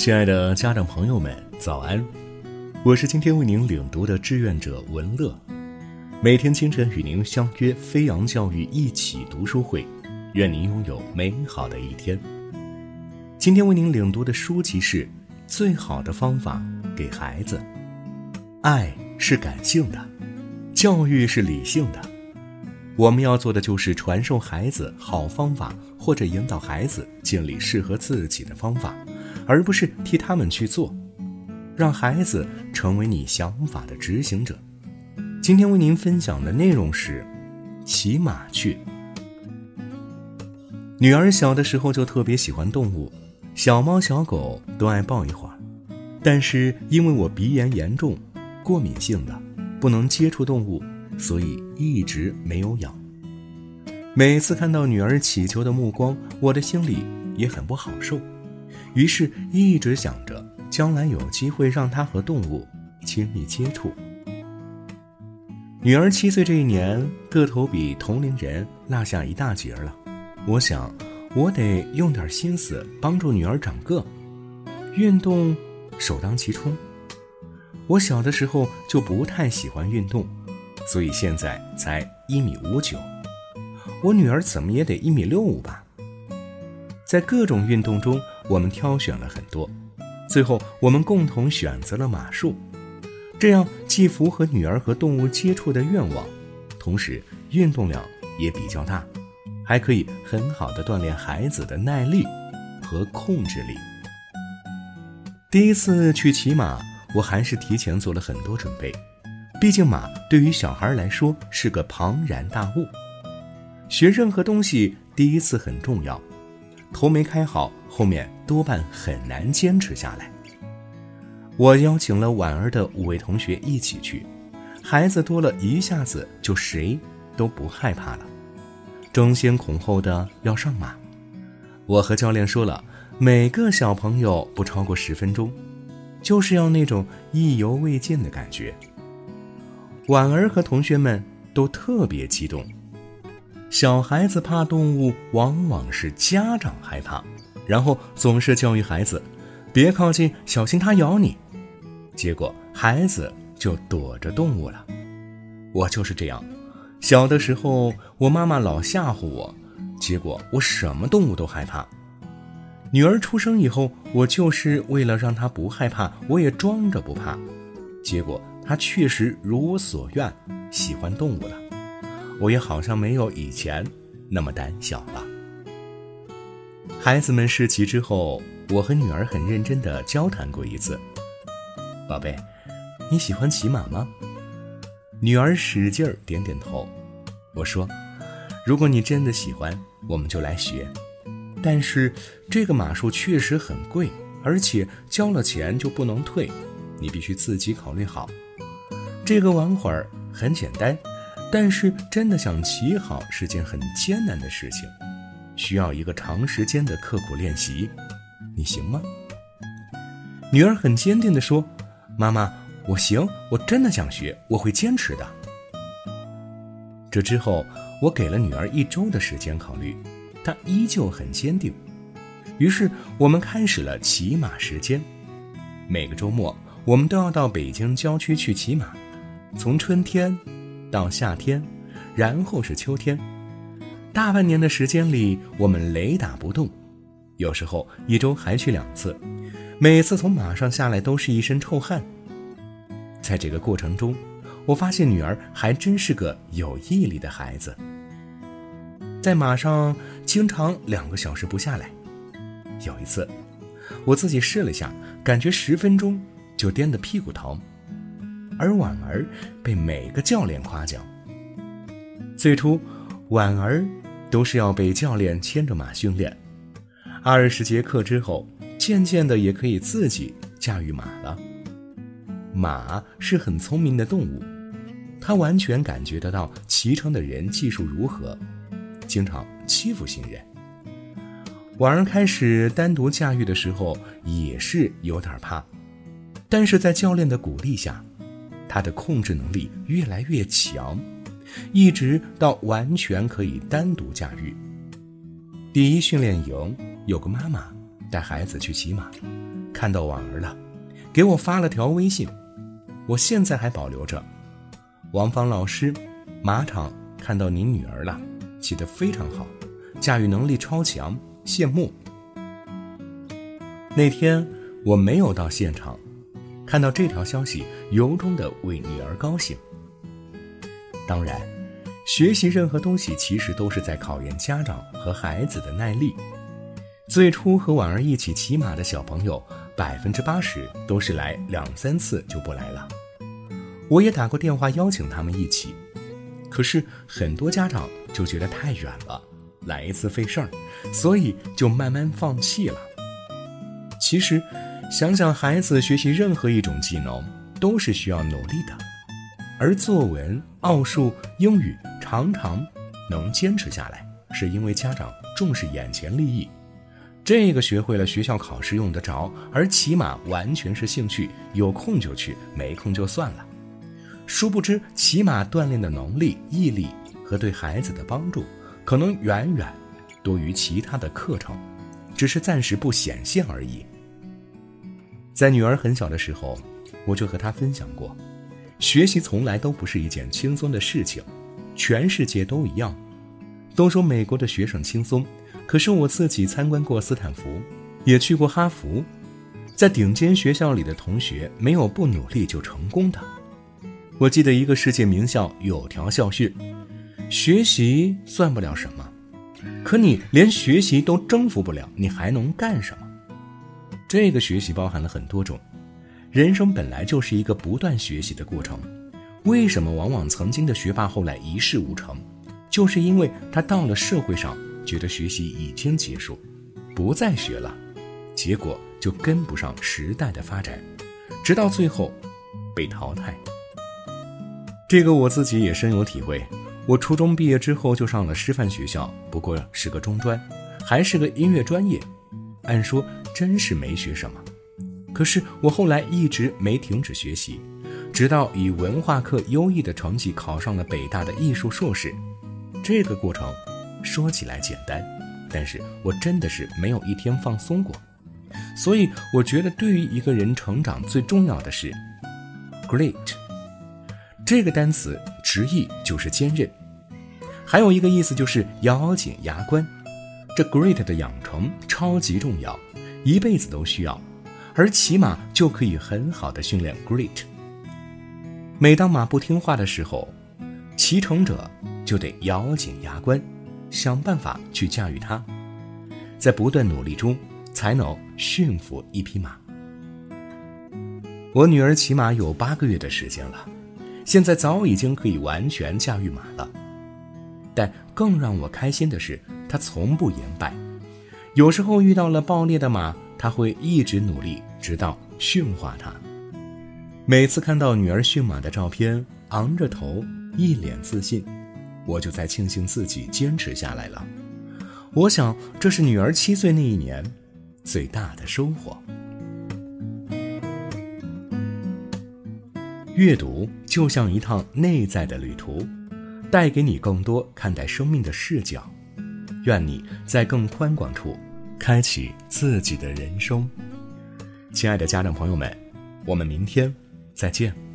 亲爱的家长朋友们，早安！我是今天为您领读的志愿者文乐，每天清晨与您相约飞扬教育一起读书会，愿您拥有美好的一天。今天为您领读的书籍是《最好的方法给孩子》，爱是感性的，教育是理性的。我们要做的就是传授孩子好方法，或者引导孩子建立适合自己的方法，而不是替他们去做，让孩子成为你想法的执行者。今天为您分享的内容是：骑马去。女儿小的时候就特别喜欢动物，小猫小狗都爱抱一会儿，但是因为我鼻炎严重，过敏性的，不能接触动物。所以一直没有养。每次看到女儿乞求的目光，我的心里也很不好受，于是一直想着将来有机会让她和动物亲密接触。女儿七岁这一年，个头比同龄人落下一大截了。我想，我得用点心思帮助女儿长个，运动首当其冲。我小的时候就不太喜欢运动。所以现在才一米五九，我女儿怎么也得一米六五吧。在各种运动中，我们挑选了很多，最后我们共同选择了马术，这样既符合女儿和动物接触的愿望，同时运动量也比较大，还可以很好的锻炼孩子的耐力和控制力。第一次去骑马，我还是提前做了很多准备。毕竟马对于小孩来说是个庞然大物，学任何东西第一次很重要，头没开好，后面多半很难坚持下来。我邀请了婉儿的五位同学一起去，孩子多了一下子就谁都不害怕了，争先恐后的要上马。我和教练说了，每个小朋友不超过十分钟，就是要那种意犹未尽的感觉。婉儿和同学们都特别激动。小孩子怕动物，往往是家长害怕，然后总是教育孩子：“别靠近，小心它咬你。”结果孩子就躲着动物了。我就是这样，小的时候我妈妈老吓唬我，结果我什么动物都害怕。女儿出生以后，我就是为了让她不害怕，我也装着不怕，结果。她确实如我所愿，喜欢动物了。我也好像没有以前那么胆小了。孩子们试骑之后，我和女儿很认真的交谈过一次。宝贝，你喜欢骑马吗？女儿使劲儿点点头。我说，如果你真的喜欢，我们就来学。但是这个马术确实很贵，而且交了钱就不能退，你必须自己考虑好。这个玩会儿很简单，但是真的想骑好是件很艰难的事情，需要一个长时间的刻苦练习。你行吗？女儿很坚定地说：“妈妈，我行，我真的想学，我会坚持的。”这之后，我给了女儿一周的时间考虑，她依旧很坚定。于是，我们开始了骑马时间。每个周末，我们都要到北京郊区去骑马。从春天到夏天，然后是秋天，大半年的时间里，我们雷打不动，有时候一周还去两次，每次从马上下来都是一身臭汗。在这个过程中，我发现女儿还真是个有毅力的孩子，在马上经常两个小时不下来。有一次，我自己试了下，感觉十分钟就颠得屁股疼。而婉儿被每个教练夸奖。最初，婉儿都是要被教练牵着马训练，二十节课之后，渐渐的也可以自己驾驭马了。马是很聪明的动物，它完全感觉得到骑乘的人技术如何，经常欺负新人。婉儿开始单独驾驭的时候，也是有点怕，但是在教练的鼓励下。他的控制能力越来越强，一直到完全可以单独驾驭。第一训练营有个妈妈带孩子去骑马，看到婉儿了，给我发了条微信，我现在还保留着。王芳老师，马场看到您女儿了，骑得非常好，驾驭能力超强，羡慕。那天我没有到现场，看到这条消息，由衷的为女儿高兴。当然，学习任何东西其实都是在考验家长和孩子的耐力。最初和婉儿一起骑马的小朋友，百分之八十都是来两三次就不来了。我也打过电话邀请他们一起，可是很多家长就觉得太远了，来一次费事儿，所以就慢慢放弃了。其实，想想孩子学习任何一种技能都是需要努力的，而作文、奥数、英语常常能坚持下来，是因为家长重视眼前利益。这个学会了，学校考试用得着；而骑马完全是兴趣，有空就去，没空就算了。殊不知，骑马锻炼的能力、毅力和对孩子的帮助，可能远远多于其他的课程，只是暂时不显现而已。在女儿很小的时候，我就和她分享过，学习从来都不是一件轻松的事情，全世界都一样。都说美国的学生轻松，可是我自己参观过斯坦福，也去过哈佛，在顶尖学校里的同学，没有不努力就成功的。我记得一个世界名校有条校训：学习算不了什么，可你连学习都征服不了，你还能干什么？这个学习包含了很多种，人生本来就是一个不断学习的过程。为什么往往曾经的学霸后来一事无成？就是因为他到了社会上，觉得学习已经结束，不再学了，结果就跟不上时代的发展，直到最后被淘汰。这个我自己也深有体会。我初中毕业之后就上了师范学校，不过是个中专，还是个音乐专业。按说真是没学什么，可是我后来一直没停止学习，直到以文化课优异的成绩考上了北大的艺术硕士。这个过程说起来简单，但是我真的是没有一天放松过。所以我觉得，对于一个人成长最重要的是 “great” 这个单词，直译就是坚韧，还有一个意思就是咬紧牙关。这 great 的养成超级重要，一辈子都需要，而骑马就可以很好的训练 great。每当马不听话的时候，骑乘者就得咬紧牙关，想办法去驾驭它，在不断努力中才能驯服一匹马。我女儿骑马有八个月的时间了，现在早已经可以完全驾驭马了。但更让我开心的是。她从不言败，有时候遇到了暴烈的马，她会一直努力，直到驯化它。每次看到女儿驯马的照片，昂着头，一脸自信，我就在庆幸自己坚持下来了。我想，这是女儿七岁那一年最大的收获。阅读就像一趟内在的旅途，带给你更多看待生命的视角。愿你在更宽广处开启自己的人生，亲爱的家长朋友们，我们明天再见。